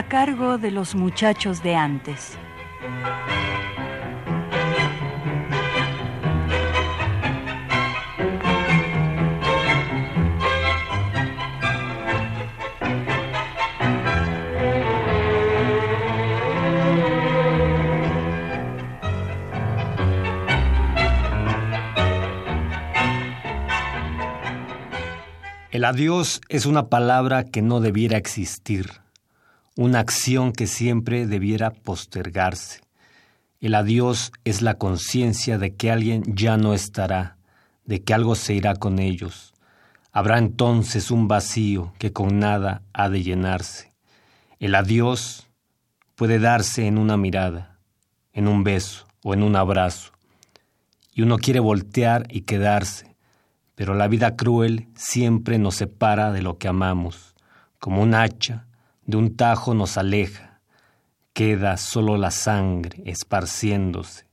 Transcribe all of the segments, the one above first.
A cargo de los muchachos de antes. El adiós es una palabra que no debiera existir una acción que siempre debiera postergarse. El adiós es la conciencia de que alguien ya no estará, de que algo se irá con ellos. Habrá entonces un vacío que con nada ha de llenarse. El adiós puede darse en una mirada, en un beso o en un abrazo. Y uno quiere voltear y quedarse, pero la vida cruel siempre nos separa de lo que amamos, como un hacha de un tajo nos aleja, queda solo la sangre esparciéndose.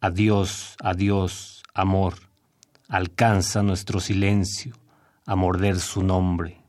Adiós, adiós, amor, alcanza nuestro silencio a morder su nombre.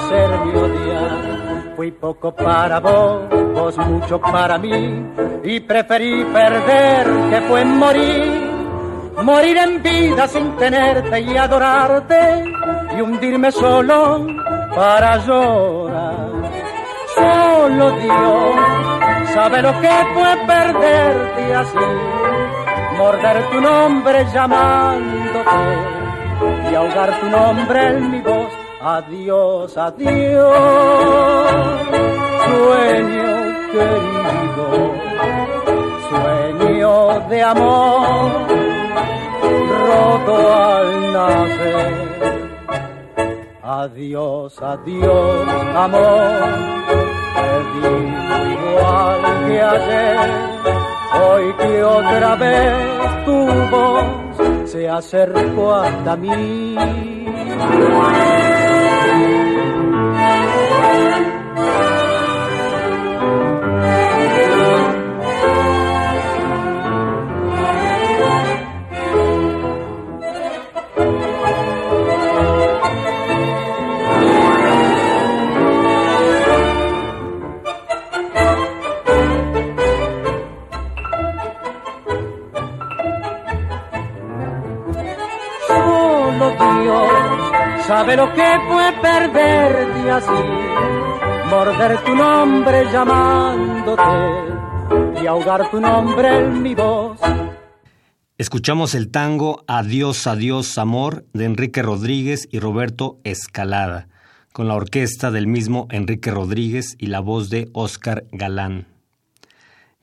Ser mi odiar. Fui poco para vos, vos mucho para mí, y preferí perder que fue morir. Morir en vida sin tenerte y adorarte, y hundirme solo para llorar. Solo Dios sabe lo que fue perderte así, morder tu nombre llamándote y ahogar tu nombre en mi voz. Adiós, adiós, sueño querido, sueño de amor, roto al nacer. Adiós, adiós, amor, te digo igual que ayer, hoy que otra vez tu voz se acercó hasta mí. sabe lo que fue perderte así, morder tu nombre llamándote y ahogar tu nombre en mi voz. Escuchamos el tango Adiós, adiós, amor de Enrique Rodríguez y Roberto Escalada, con la orquesta del mismo Enrique Rodríguez y la voz de Óscar Galán.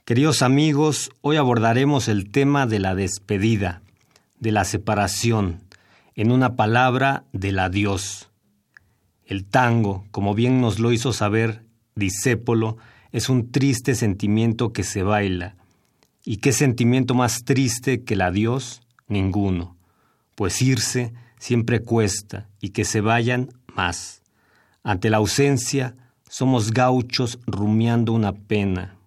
Queridos amigos, hoy abordaremos el tema de la despedida, de la separación en una palabra del adiós. El tango, como bien nos lo hizo saber Disépolo, es un triste sentimiento que se baila. ¿Y qué sentimiento más triste que el adiós? Ninguno. Pues irse siempre cuesta y que se vayan más. Ante la ausencia, somos gauchos rumiando una pena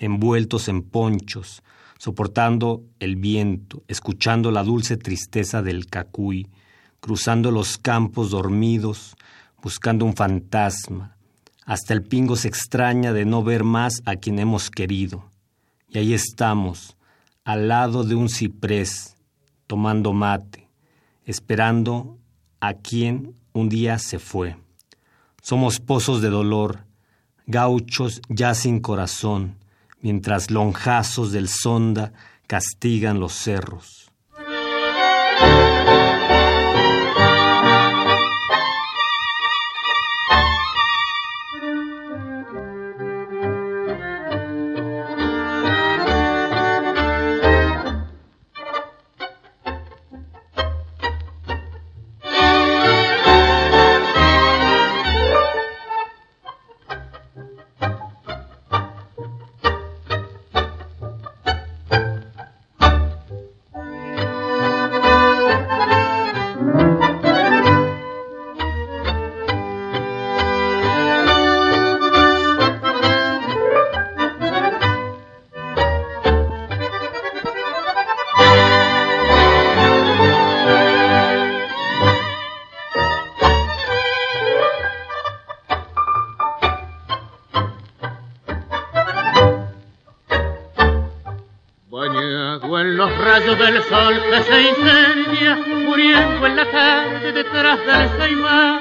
envueltos en ponchos, soportando el viento, escuchando la dulce tristeza del cacuy, cruzando los campos dormidos, buscando un fantasma. Hasta el pingo se extraña de no ver más a quien hemos querido. Y ahí estamos, al lado de un ciprés, tomando mate, esperando a quien un día se fue. Somos pozos de dolor, gauchos ya sin corazón, mientras lonjazos del sonda castigan los cerros. Del sol que se incendia, muriendo en la tarde detrás del caimán,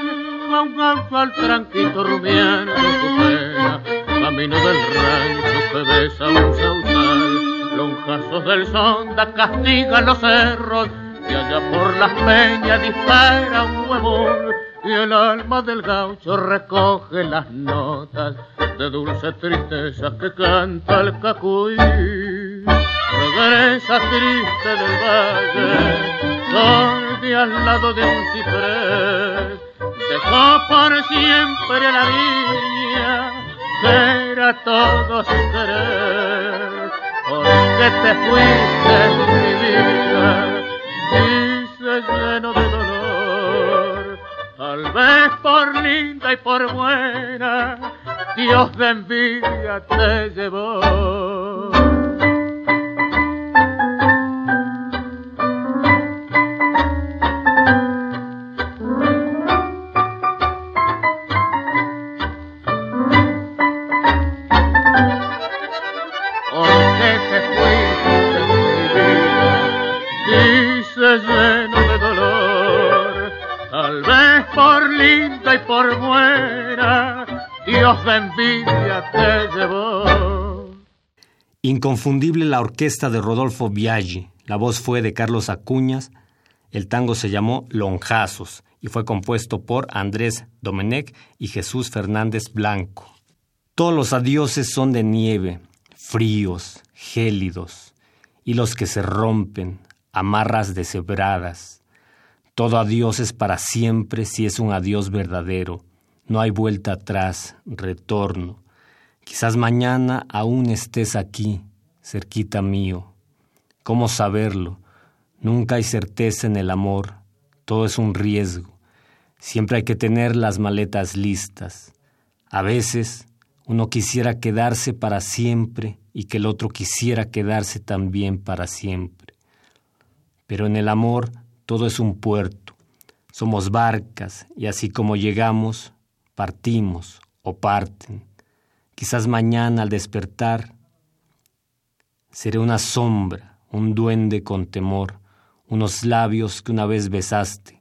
va un gaucho al tranquito rumiando su pena, camino del rancho que besa un sausal, lonjazos del sonda castigan los cerros, y allá por las peñas dispara un huevón, y el alma del gaucho recoge las notas de dulce tristeza que canta el cacuy regresa triste del valle, donde al lado de un ciprés, dejó por siempre la viña, que era todo su querer, porque te fuiste mi vida, y se lleno de dolor, tal vez por linda y por buena, Dios de te llevó. Inconfundible la orquesta de Rodolfo Biaggi. La voz fue de Carlos Acuñas. El tango se llamó Lonjazos y fue compuesto por Andrés Domenech y Jesús Fernández Blanco. Todos los adioses son de nieve, fríos, gélidos, y los que se rompen, amarras deshebradas. Todo adiós es para siempre si es un adiós verdadero. No hay vuelta atrás, retorno. Quizás mañana aún estés aquí, cerquita mío. ¿Cómo saberlo? Nunca hay certeza en el amor, todo es un riesgo. Siempre hay que tener las maletas listas. A veces uno quisiera quedarse para siempre y que el otro quisiera quedarse también para siempre. Pero en el amor todo es un puerto. Somos barcas y así como llegamos, partimos o parten. Quizás mañana al despertar seré una sombra, un duende con temor, unos labios que una vez besaste,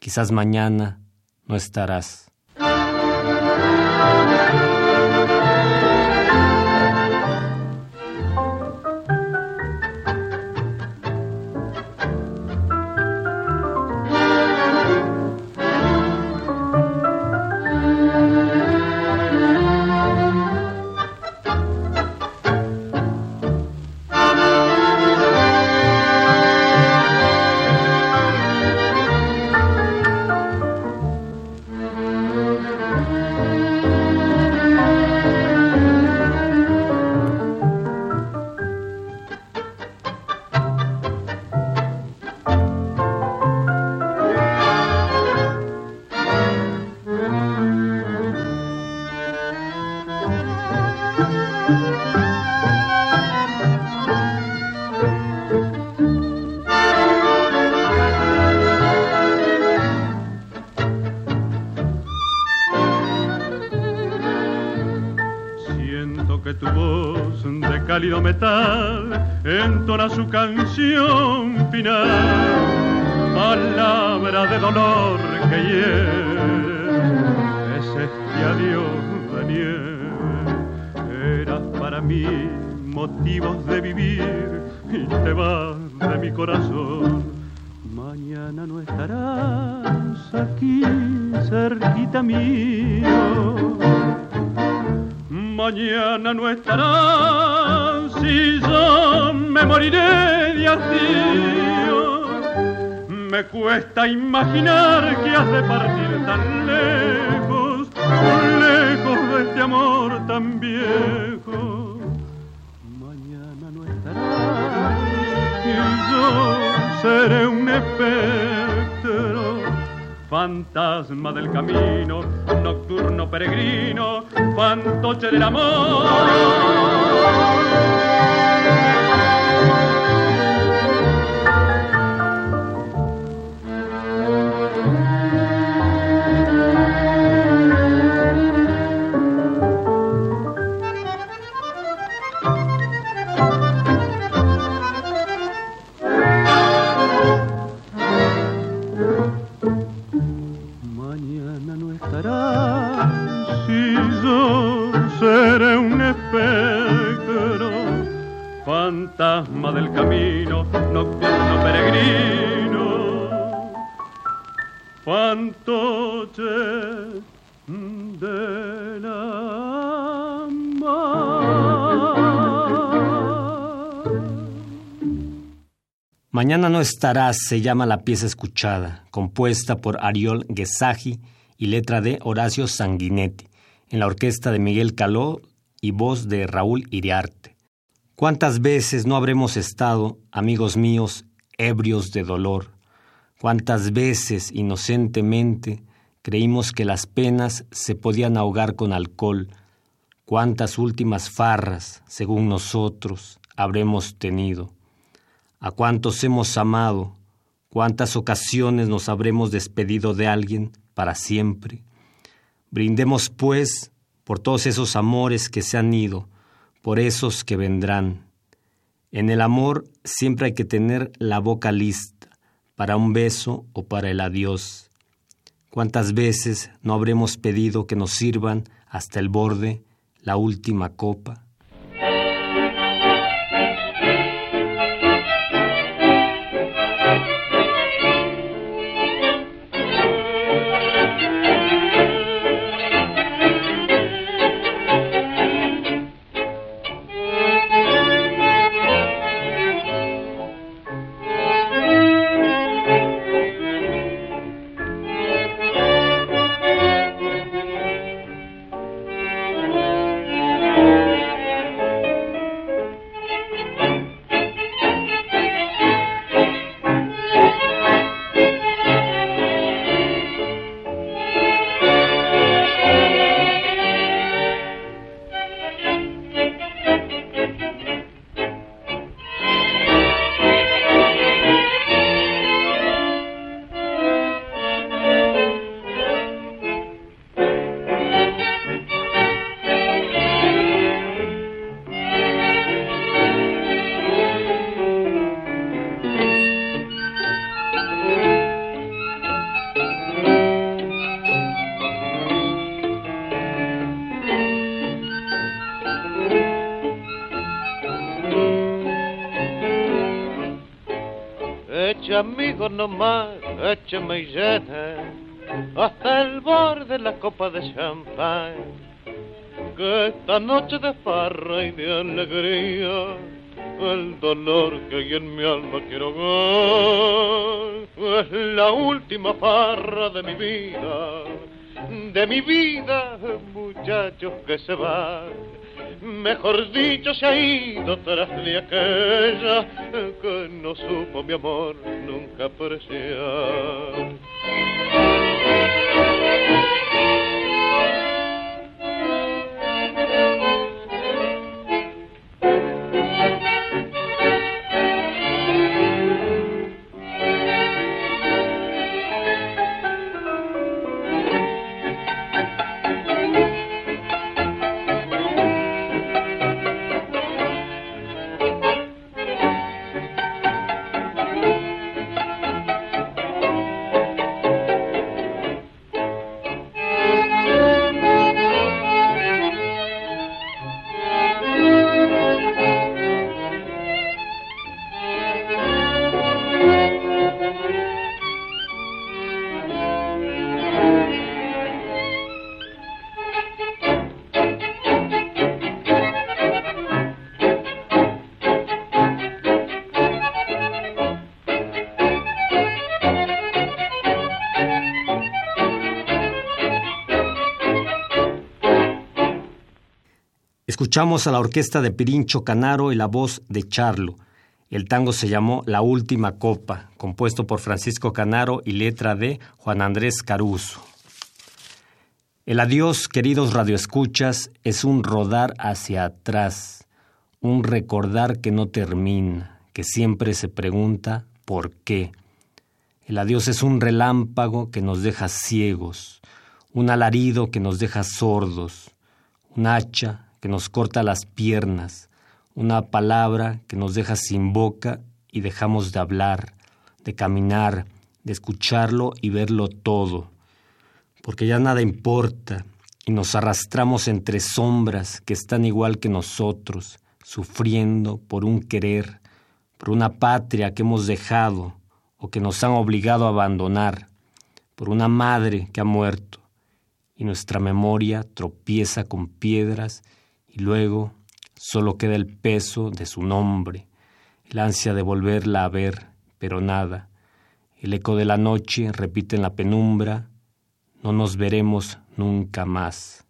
Quizás mañana no estarás. Cálido metal entona su canción final, palabra de dolor que hiere, es este adiós Daniel, eras para mí motivos de vivir y te vas de mi corazón. Mañana no estarás aquí cerquita mío mañana no estarás si yo me moriré de hastío. Me cuesta imaginar que has de partir tan lejos, lejos de este amor tan viejo. Mañana no estarás y yo seré un espectro fantasma del camino, nocturno peregrino, fantoche del amor. Fantasma del camino, nocturno peregrino, Mañana no estarás se llama la pieza escuchada, compuesta por Ariol Guesaji y letra de Horacio Sanguinetti, en la orquesta de Miguel Caló y voz de Raúl Iriarte. ¿Cuántas veces no habremos estado, amigos míos, ebrios de dolor? ¿Cuántas veces, inocentemente, creímos que las penas se podían ahogar con alcohol? ¿Cuántas últimas farras, según nosotros, habremos tenido? ¿A cuántos hemos amado? ¿Cuántas ocasiones nos habremos despedido de alguien para siempre? Brindemos, pues, por todos esos amores que se han ido, por esos que vendrán. En el amor siempre hay que tener la boca lista para un beso o para el adiós. ¿Cuántas veces no habremos pedido que nos sirvan hasta el borde la última copa? Nomás, échame y llena hasta el borde de la copa de champán. Que esta noche de farra y de alegría, el dolor que hay en mi alma quiero ver. Es la última farra de mi vida, de mi vida, muchachos que se van mejor dicho, se ha ido tras de aquella que no supo mi amor nunca apreciar. Escuchamos a la orquesta de Pirincho Canaro y la voz de Charlo. El tango se llamó La Última Copa, compuesto por Francisco Canaro y letra de Juan Andrés Caruso. El adiós, queridos radioescuchas, es un rodar hacia atrás, un recordar que no termina, que siempre se pregunta ¿por qué? El adiós es un relámpago que nos deja ciegos, un alarido que nos deja sordos, un hacha que nos corta las piernas, una palabra que nos deja sin boca y dejamos de hablar, de caminar, de escucharlo y verlo todo, porque ya nada importa y nos arrastramos entre sombras que están igual que nosotros, sufriendo por un querer, por una patria que hemos dejado o que nos han obligado a abandonar, por una madre que ha muerto, y nuestra memoria tropieza con piedras y luego solo queda el peso de su nombre, el ansia de volverla a ver, pero nada. El eco de la noche repite en la penumbra, no nos veremos nunca más.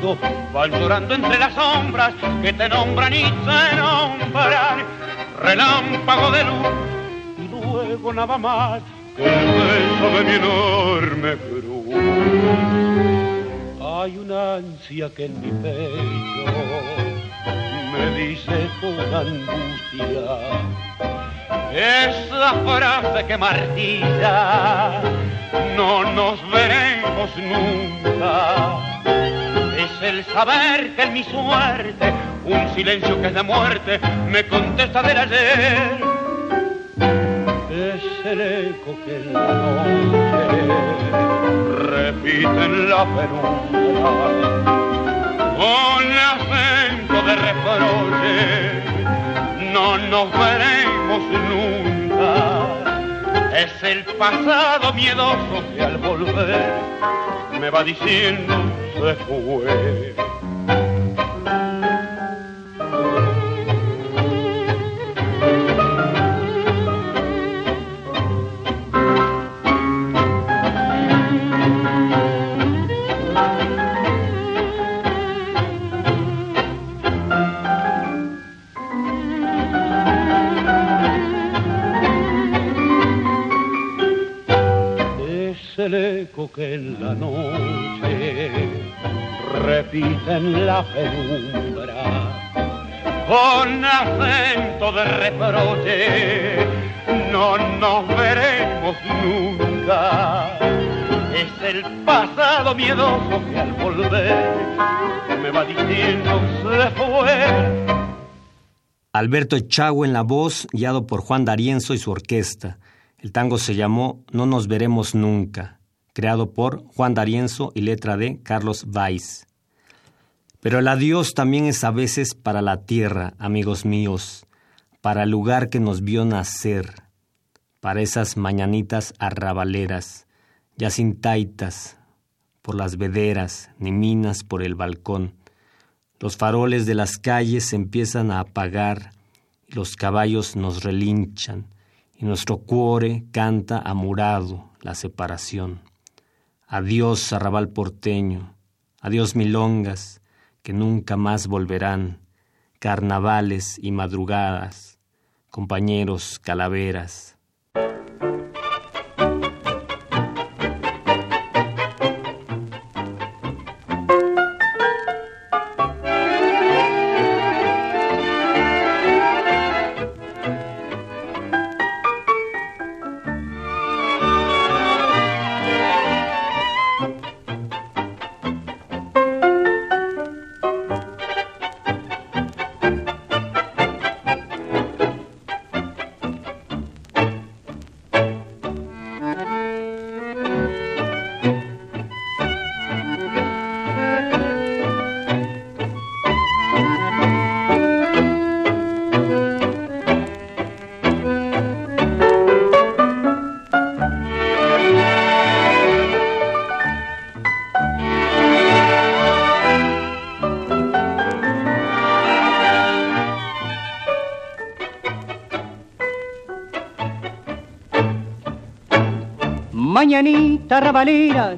Buscando, van llorando entre las sombras que te nombran y te nombran. Relámpago de luz y luego nada más que el beso de mi enorme cruz. Hay una ansia que en mi pecho me dice con angustia. Esa frase que martilla no nos veremos nunca Es el saber que en mi suerte, un silencio que es de muerte, me contesta del ayer. Es el eco que en la noche repite en la penumbra con acento de reproche. No nos veremos nunca. Es el pasado miedoso que al volver me va diciendo se fue. Eco que en la noche repite en la penumbra con acento de reproche. No nos veremos nunca. Es el pasado miedoso que al volver me va diciendo se fue. Alberto Echagüe en la voz, guiado por Juan D'Arienzo y su orquesta. El tango se llamó No nos veremos nunca, creado por Juan D'Arienzo y letra de Carlos Weiss. Pero el adiós también es a veces para la tierra, amigos míos, para el lugar que nos vio nacer, para esas mañanitas arrabaleras, ya sin taitas, por las vederas, ni minas por el balcón. Los faroles de las calles empiezan a apagar, y los caballos nos relinchan, y nuestro cuore canta amurado la separación. Adiós, arrabal porteño, adiós, milongas, que nunca más volverán, carnavales y madrugadas, compañeros calaveras.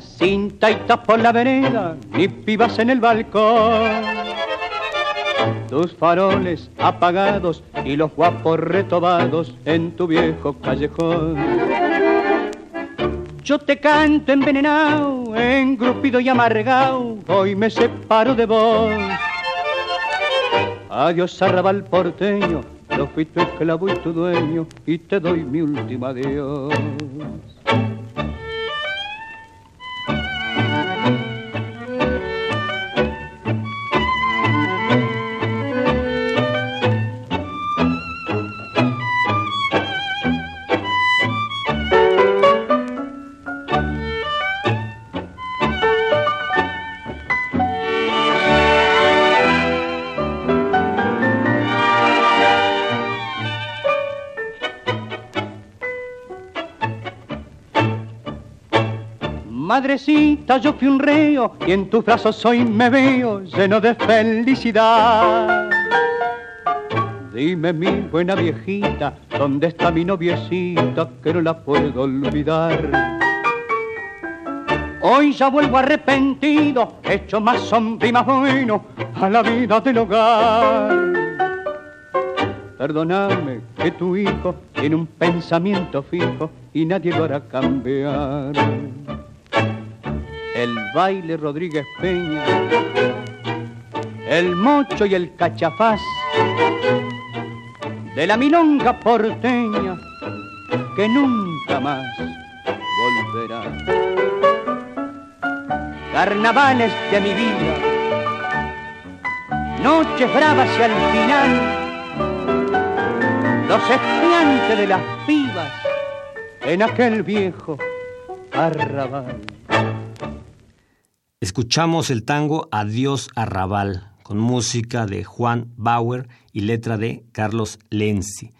Sin taitas por la vereda, ni pibas en el balcón. Tus faroles apagados y los guapos retobados en tu viejo callejón. Yo te canto envenenado, engrupido y amargado, hoy me separo de vos. Adiós arrabal porteño, yo fui tu esclavo y tu dueño, y te doy mi último adiós. Madrecita, yo fui un reo y en tus brazos hoy me veo lleno de felicidad. Dime mi buena viejita, ¿dónde está mi noviecita que no la puedo olvidar? Hoy ya vuelvo arrepentido, hecho más sombra y más bueno a la vida del hogar. Perdóname que tu hijo tiene un pensamiento fijo y nadie lo hará cambiar el baile Rodríguez Peña, el mocho y el cachafaz, de la milonga porteña que nunca más volverá. Carnavales de mi vida, noches bravas y al final los estudiantes de las pibas en aquel viejo arrabal. Escuchamos el tango Adiós Arrabal, con música de Juan Bauer y letra de Carlos Lenzi,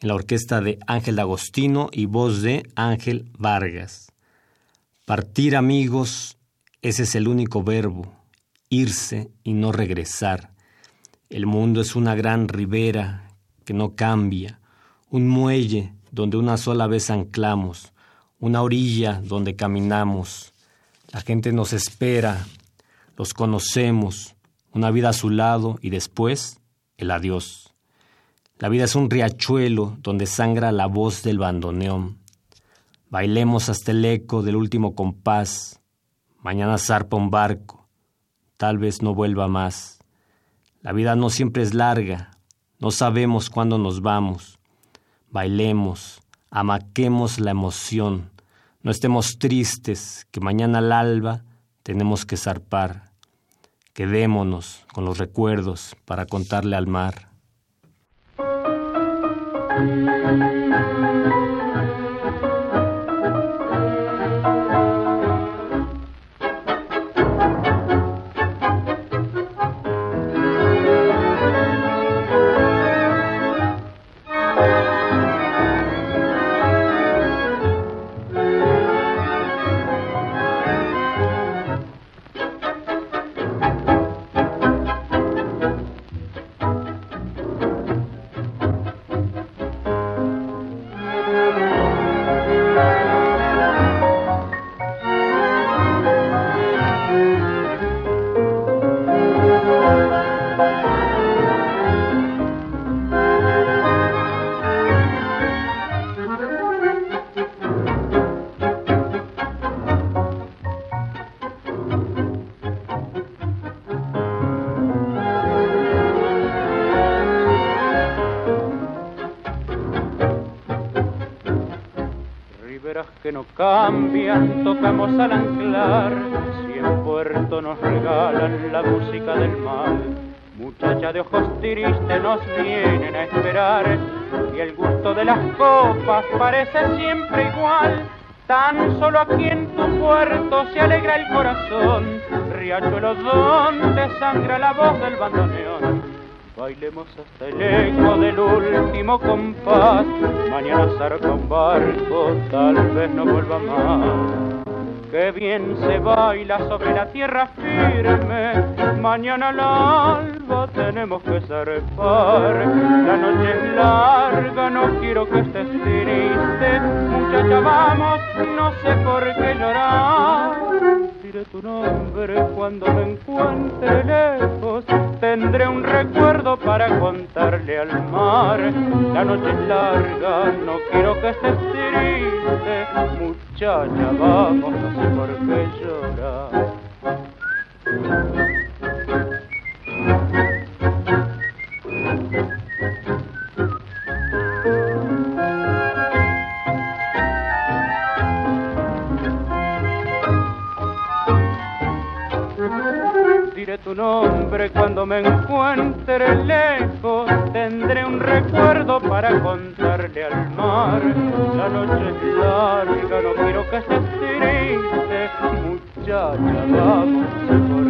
en la orquesta de Ángel D'Agostino y voz de Ángel Vargas. Partir amigos, ese es el único verbo, irse y no regresar. El mundo es una gran ribera que no cambia, un muelle donde una sola vez anclamos, una orilla donde caminamos. La gente nos espera, los conocemos, una vida a su lado y después el adiós. La vida es un riachuelo donde sangra la voz del bandoneón. Bailemos hasta el eco del último compás. Mañana zarpa un barco. Tal vez no vuelva más. La vida no siempre es larga. No sabemos cuándo nos vamos. Bailemos, amaquemos la emoción. No estemos tristes, que mañana al alba tenemos que zarpar. Quedémonos con los recuerdos para contarle al mar. Tristes nos vienen a esperar, y el gusto de las copas parece siempre igual. Tan solo aquí en tu puerto se alegra el corazón, riachuelo donde sangra la voz del bandoneón Bailemos hasta el eco del último compás. Mañana zarpa un barco, tal vez no vuelva más. Qué bien se baila sobre la tierra firme. Mañana al alba tenemos que zarpar. La noche es larga, no quiero que estés triste. Muchacha, vamos, no sé por qué llorar nombre cuando me encuentre lejos. Tendré un recuerdo para contarle al mar. La noche es larga, no quiero que estés triste. Muchacha, vamos, no sé por qué llorar. Cuando me encuentre lejos. Tendré un recuerdo para contarle al mar. La noche es larga, no quiero que estés triste. Muchacha, vamos, por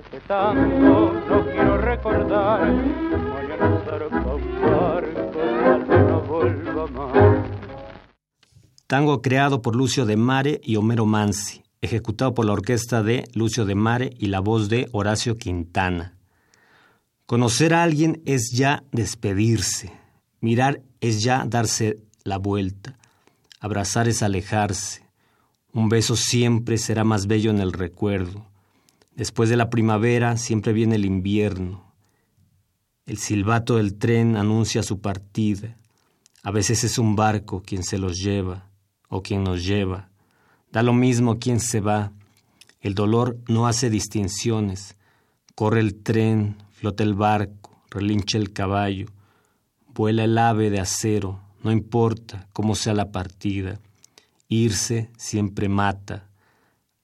Este. Tango creado por Lucio de Mare y Homero Mansi, ejecutado por la orquesta de Lucio de Mare y la voz de Horacio Quintana. Conocer a alguien es ya despedirse, mirar es ya darse la vuelta. Abrazar es alejarse. Un beso siempre será más bello en el recuerdo. Después de la primavera siempre viene el invierno. El silbato del tren anuncia su partida. A veces es un barco quien se los lleva o quien nos lleva. Da lo mismo quien se va. El dolor no hace distinciones. Corre el tren, flota el barco, relincha el caballo, vuela el ave de acero, no importa cómo sea la partida. Irse siempre mata.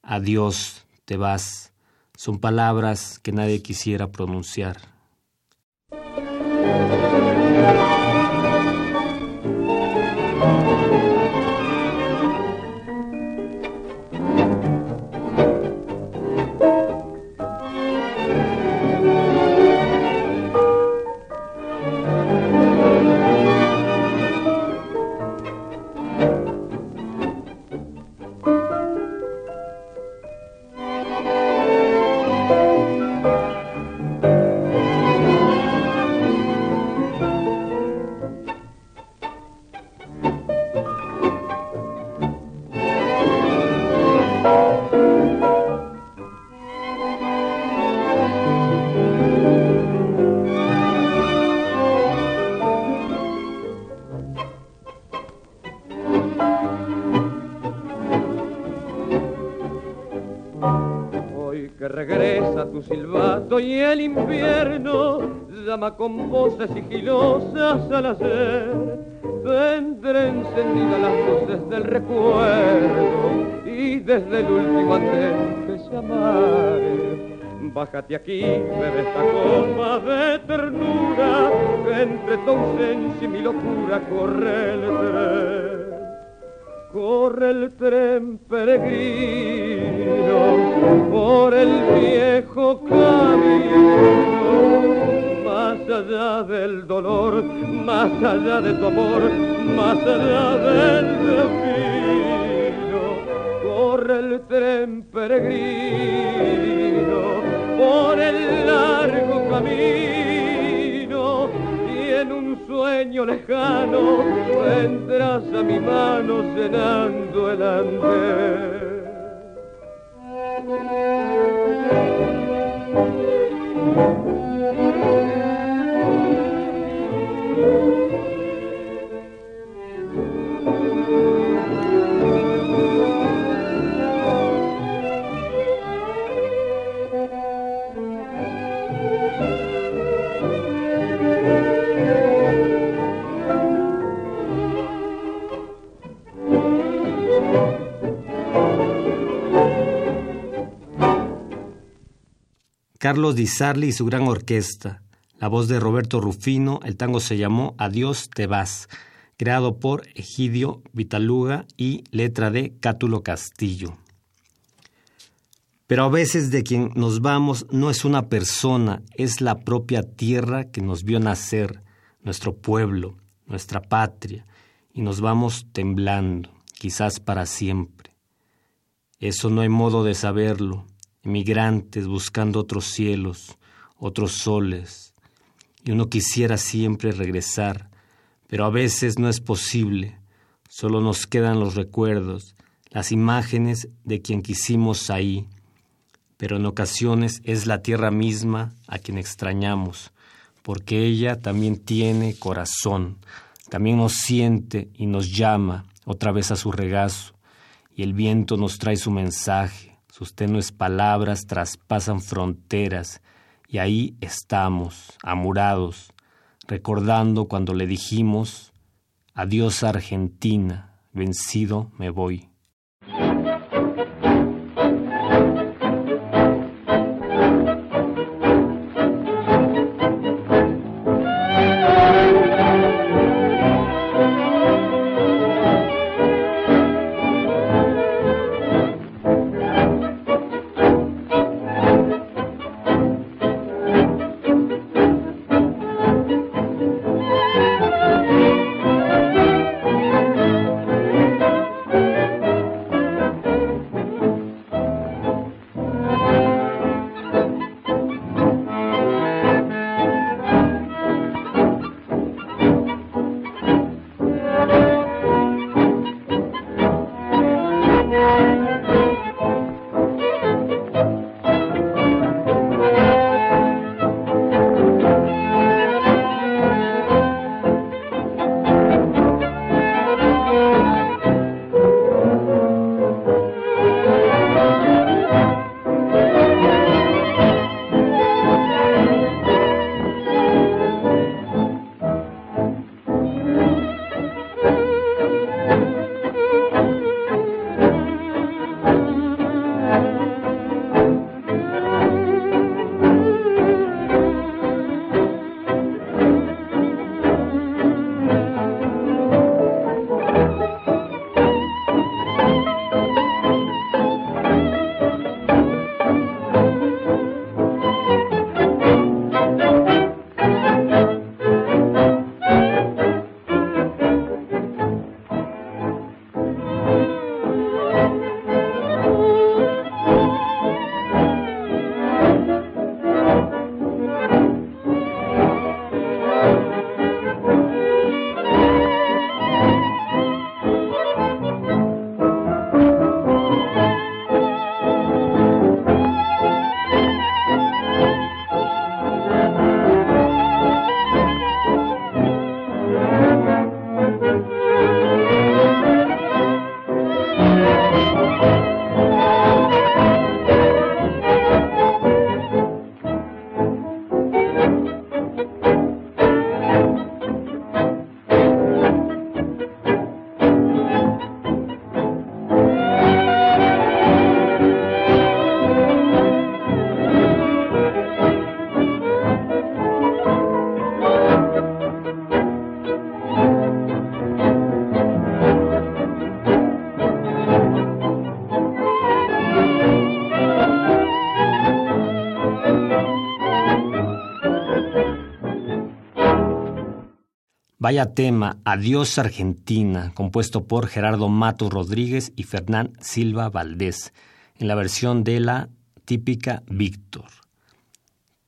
Adiós, te vas. Son palabras que nadie quisiera pronunciar. Sigilosas al hacer. Vendré encendida las luces del recuerdo y desde el último andén te llamaré. Bájate aquí, bebe esta copa de ternura, entre tu ausencia y mi locura corre el tren. Corre el tren peregrino por el viejo camino allá del dolor, más allá de tu amor, más allá del destino. Corre el tren peregrino por el largo camino y en un sueño lejano vendrás a mi mano llenando el andén. Carlos Di Sarli y su gran orquesta. La voz de Roberto Rufino, el tango se llamó Adiós te vas, creado por Egidio Vitaluga y letra de Cátulo Castillo. Pero a veces de quien nos vamos no es una persona, es la propia tierra que nos vio nacer, nuestro pueblo, nuestra patria, y nos vamos temblando, quizás para siempre. Eso no hay modo de saberlo, emigrantes buscando otros cielos, otros soles, y uno quisiera siempre regresar, pero a veces no es posible, solo nos quedan los recuerdos, las imágenes de quien quisimos ahí, pero en ocasiones es la tierra misma a quien extrañamos, porque ella también tiene corazón, también nos siente y nos llama otra vez a su regazo, y el viento nos trae su mensaje, sus tenues palabras traspasan fronteras y ahí estamos, amurados, recordando cuando le dijimos, adiós Argentina, vencido me voy. Vaya tema, Adiós Argentina, compuesto por Gerardo Matos Rodríguez y Fernán Silva Valdés, en la versión de la típica Víctor.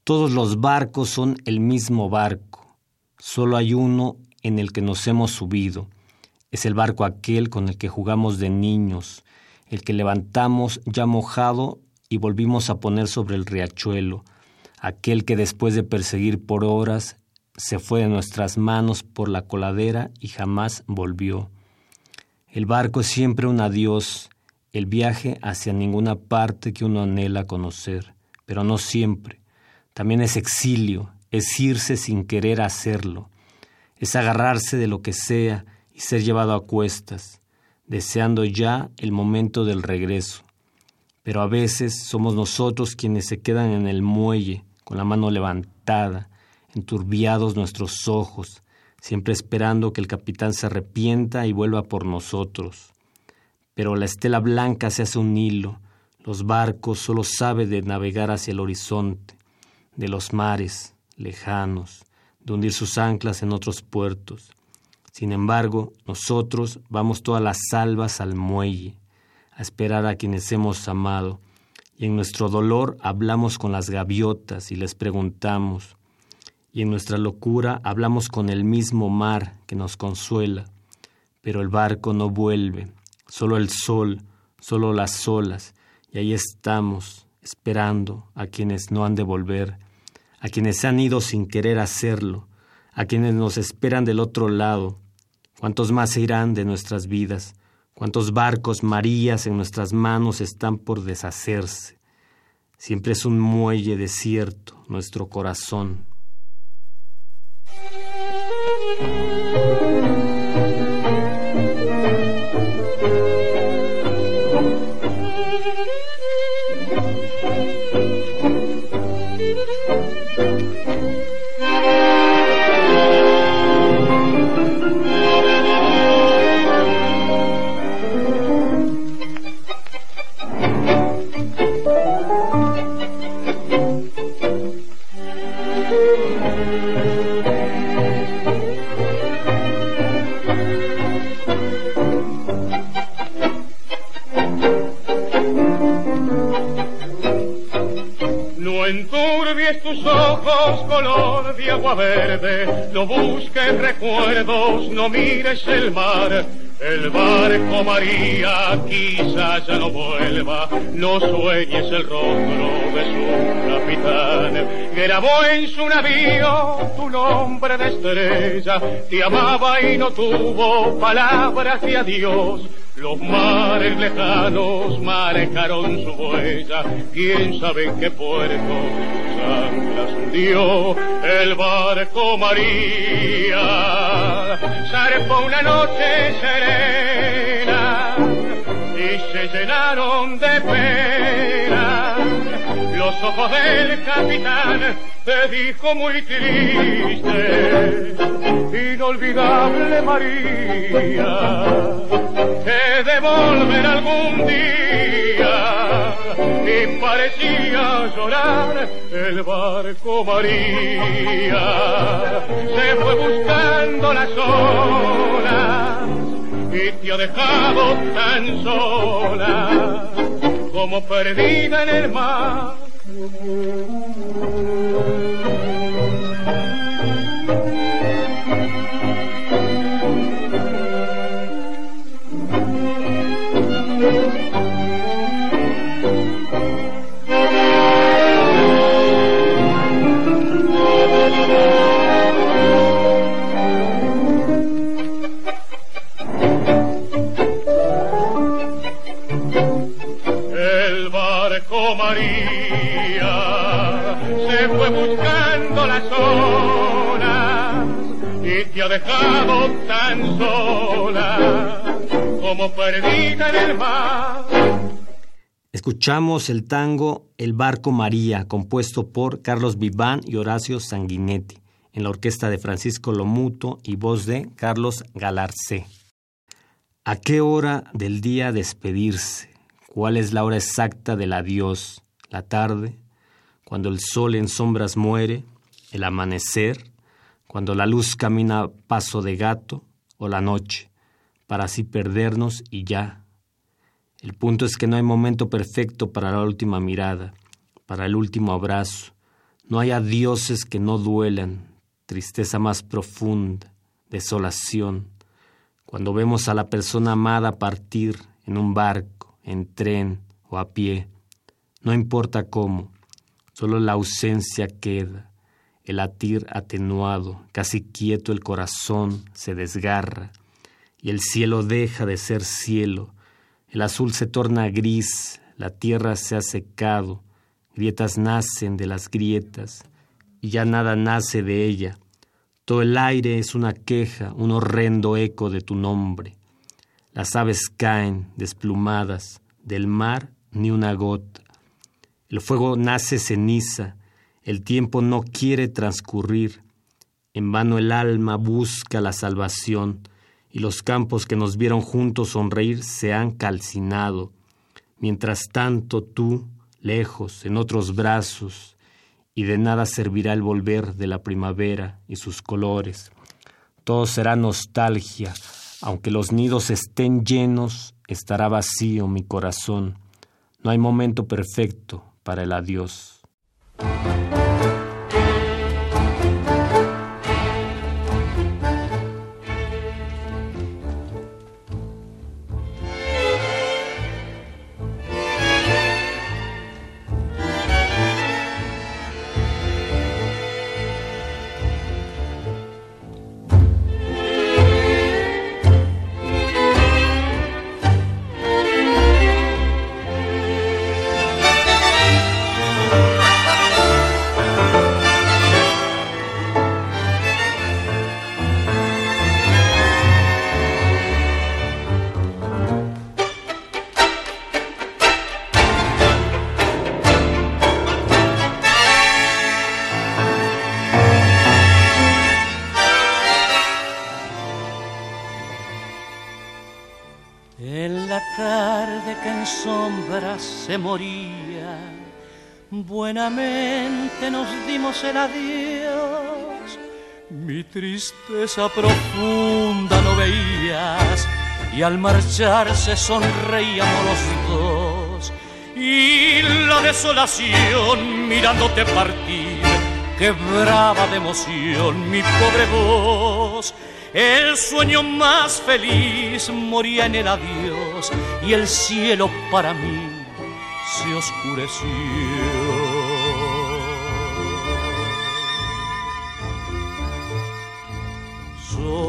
Todos los barcos son el mismo barco, solo hay uno en el que nos hemos subido. Es el barco aquel con el que jugamos de niños, el que levantamos ya mojado y volvimos a poner sobre el riachuelo, aquel que después de perseguir por horas se fue de nuestras manos por la coladera y jamás volvió. El barco es siempre un adiós, el viaje hacia ninguna parte que uno anhela conocer, pero no siempre. También es exilio, es irse sin querer hacerlo, es agarrarse de lo que sea y ser llevado a cuestas, deseando ya el momento del regreso. Pero a veces somos nosotros quienes se quedan en el muelle, con la mano levantada, enturbiados nuestros ojos, siempre esperando que el capitán se arrepienta y vuelva por nosotros. Pero la estela blanca se hace un hilo, los barcos solo sabe de navegar hacia el horizonte, de los mares lejanos, de hundir sus anclas en otros puertos. Sin embargo, nosotros vamos todas las salvas al muelle, a esperar a quienes hemos amado, y en nuestro dolor hablamos con las gaviotas y les preguntamos, y en nuestra locura hablamos con el mismo mar que nos consuela, pero el barco no vuelve, solo el sol, solo las olas, y ahí estamos, esperando a quienes no han de volver, a quienes se han ido sin querer hacerlo, a quienes nos esperan del otro lado. ¿Cuántos más se irán de nuestras vidas? ¿Cuántos barcos Marías en nuestras manos están por deshacerse? Siempre es un muelle desierto nuestro corazón. you. Mires el mar. El barco María quizás ya no vuelva, no sueñes el rostro de su capitán. Grabó en su navío tu nombre de estrella, te amaba y no tuvo palabras de adiós los mares lejanos marcaron su huella, quién sabe qué puerto anclas hundió el barco María. Zarpó una noche serena y se llenaron de pena los ojos del capitán te dijo muy triste, inolvidable María, he de volver algún día y parecía llorar el barco María, se fue buscando la zona y te ha dejado tan sola como perdida en el mar Mm-hmm. Escuchamos el tango El Barco María, compuesto por Carlos Viván y Horacio Sanguinetti, en la orquesta de Francisco Lomuto y voz de Carlos Galarcé. ¿A qué hora del día despedirse? ¿Cuál es la hora exacta del adiós? ¿La tarde? ¿Cuando el sol en sombras muere? ¿El amanecer? cuando la luz camina paso de gato o la noche, para así perdernos y ya. El punto es que no hay momento perfecto para la última mirada, para el último abrazo. No hay adioses que no duelan, tristeza más profunda, desolación. Cuando vemos a la persona amada partir en un barco, en tren o a pie, no importa cómo, solo la ausencia queda el latir atenuado, casi quieto el corazón se desgarra, y el cielo deja de ser cielo, el azul se torna gris, la tierra se ha secado, grietas nacen de las grietas, y ya nada nace de ella. Todo el aire es una queja, un horrendo eco de tu nombre. Las aves caen desplumadas, del mar ni una gota. El fuego nace ceniza, el tiempo no quiere transcurrir. En vano el alma busca la salvación y los campos que nos vieron juntos sonreír se han calcinado. Mientras tanto tú, lejos, en otros brazos, y de nada servirá el volver de la primavera y sus colores. Todo será nostalgia, aunque los nidos estén llenos, estará vacío mi corazón. No hay momento perfecto para el adiós. El adiós. Mi tristeza profunda no veías y al marcharse sonreíamos los dos. Y la desolación mirándote partir quebraba de emoción mi pobre voz. El sueño más feliz moría en el adiós y el cielo para mí se oscureció.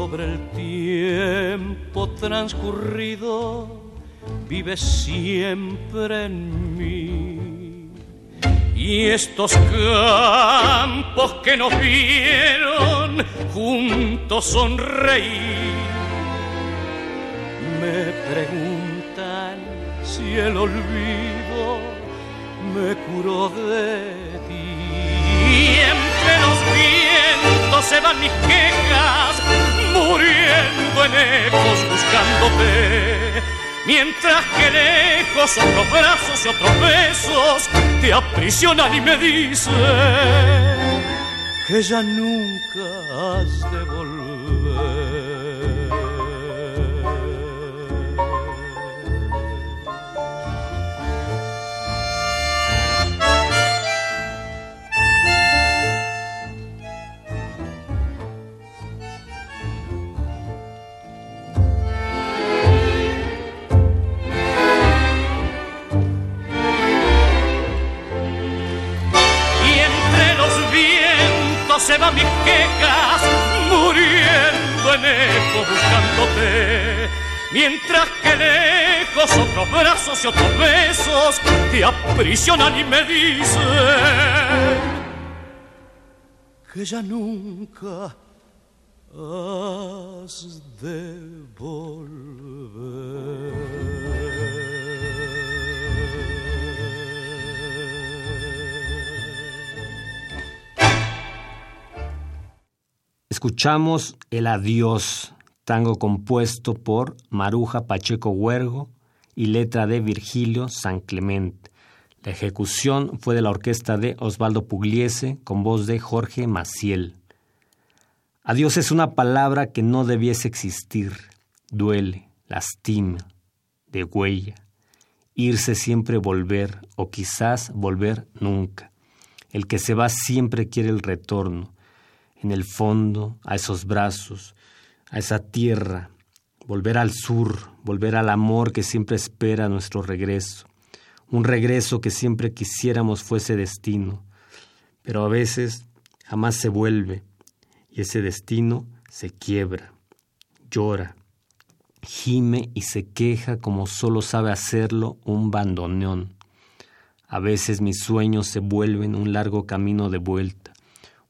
Sobre el tiempo transcurrido vive siempre en mí. Y estos campos que nos vieron juntos sonreír, me preguntan si el olvido me curó de ti. Los vientos se van mis quejas, muriendo en ecos buscándote. Mientras que lejos otros brazos y otros besos te aprisionan y me dicen que ya nunca has de volver. Se van mis quejas, muriendo en eco buscándote. Mientras que lejos otros brazos y otros besos te aprisionan y me dicen que ya nunca has de volver. Escuchamos El Adiós, tango compuesto por Maruja Pacheco Huergo y letra de Virgilio San Clemente. La ejecución fue de la orquesta de Osvaldo Pugliese con voz de Jorge Maciel. Adiós es una palabra que no debiese existir. Duele, lastima, de huella. Irse siempre volver, o quizás volver nunca. El que se va siempre quiere el retorno. En el fondo, a esos brazos, a esa tierra, volver al sur, volver al amor que siempre espera nuestro regreso. Un regreso que siempre quisiéramos fuese destino. Pero a veces jamás se vuelve y ese destino se quiebra, llora, gime y se queja como solo sabe hacerlo un bandoneón. A veces mis sueños se vuelven un largo camino de vuelta,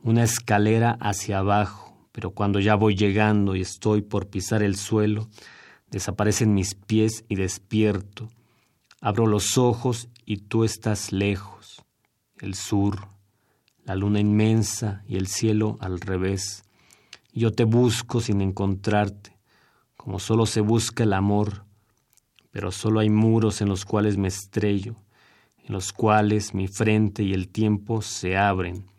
una escalera hacia abajo, pero cuando ya voy llegando y estoy por pisar el suelo, desaparecen mis pies y despierto. Abro los ojos y tú estás lejos, el sur, la luna inmensa y el cielo al revés. Yo te busco sin encontrarte, como solo se busca el amor, pero solo hay muros en los cuales me estrello, en los cuales mi frente y el tiempo se abren,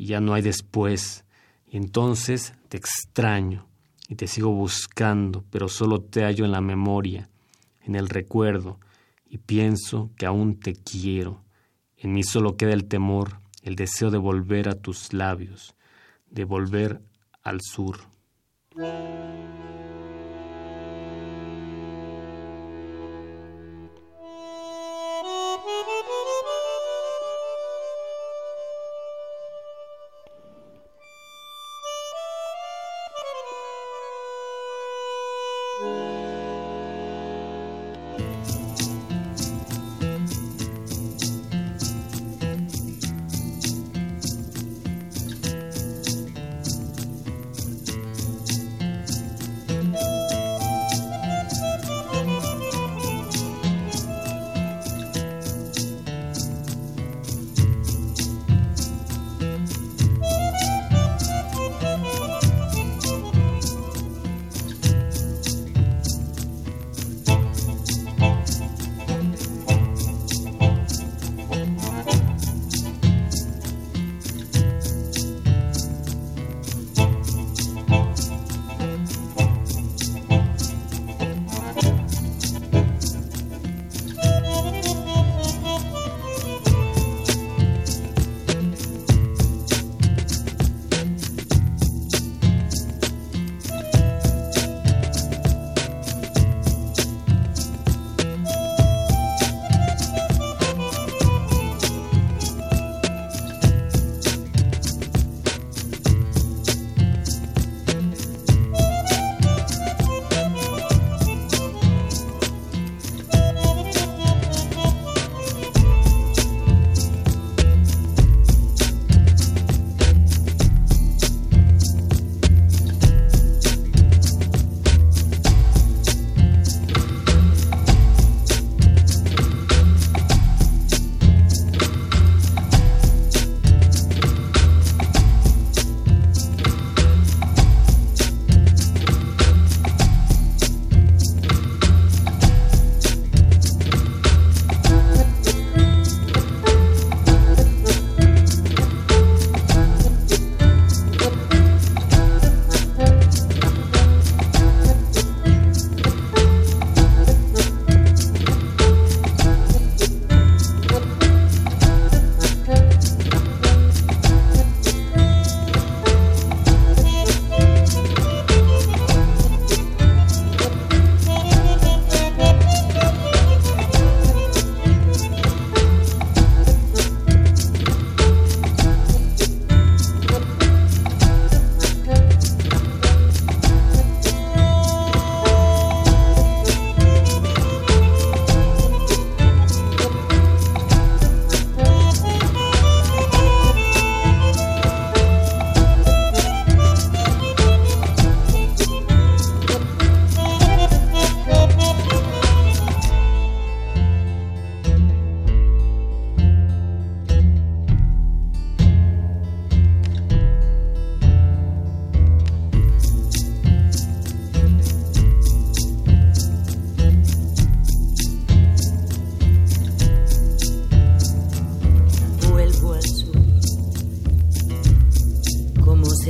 y ya no hay después, y entonces te extraño y te sigo buscando, pero solo te hallo en la memoria, en el recuerdo, y pienso que aún te quiero. En mí solo queda el temor, el deseo de volver a tus labios, de volver al sur.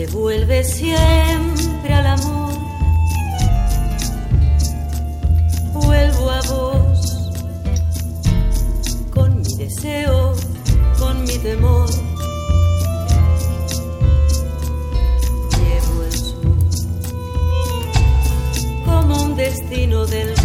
Se vuelve siempre al amor. Vuelvo a vos con mi deseo, con mi temor. Llevo el sur como un destino del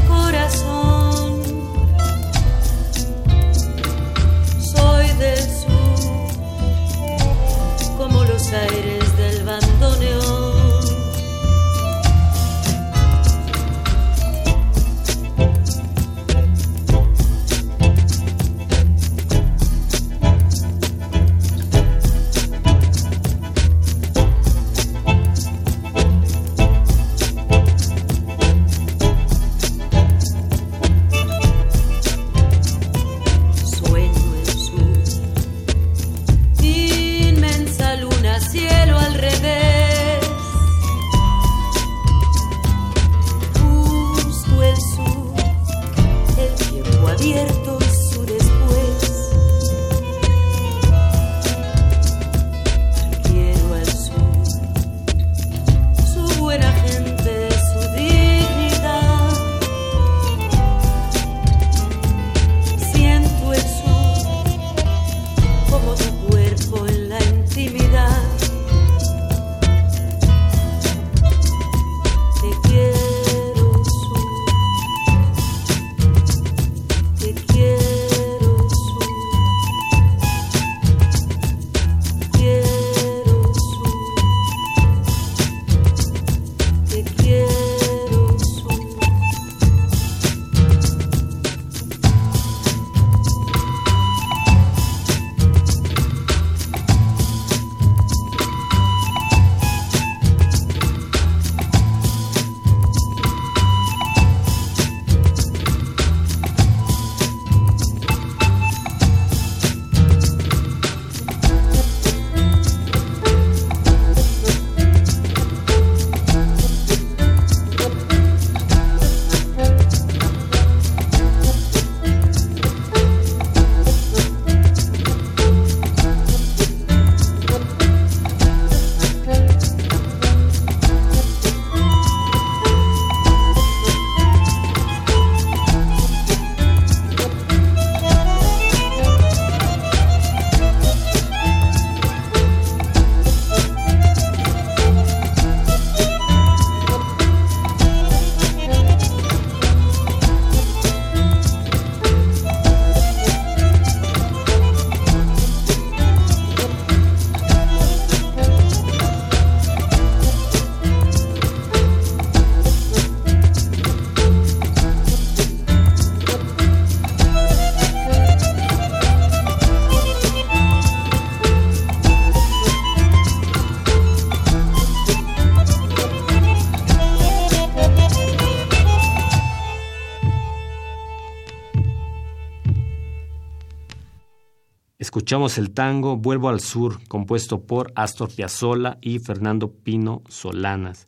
Escuchamos el tango Vuelvo al Sur, compuesto por Astor Piazzolla y Fernando Pino Solanas,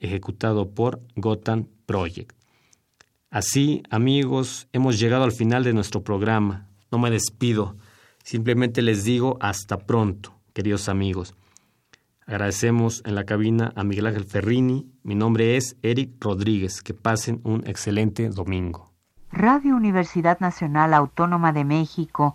ejecutado por Gotham Project. Así, amigos, hemos llegado al final de nuestro programa. No me despido, simplemente les digo hasta pronto, queridos amigos. Agradecemos en la cabina a Miguel Ángel Ferrini. Mi nombre es Eric Rodríguez. Que pasen un excelente domingo. Radio Universidad Nacional Autónoma de México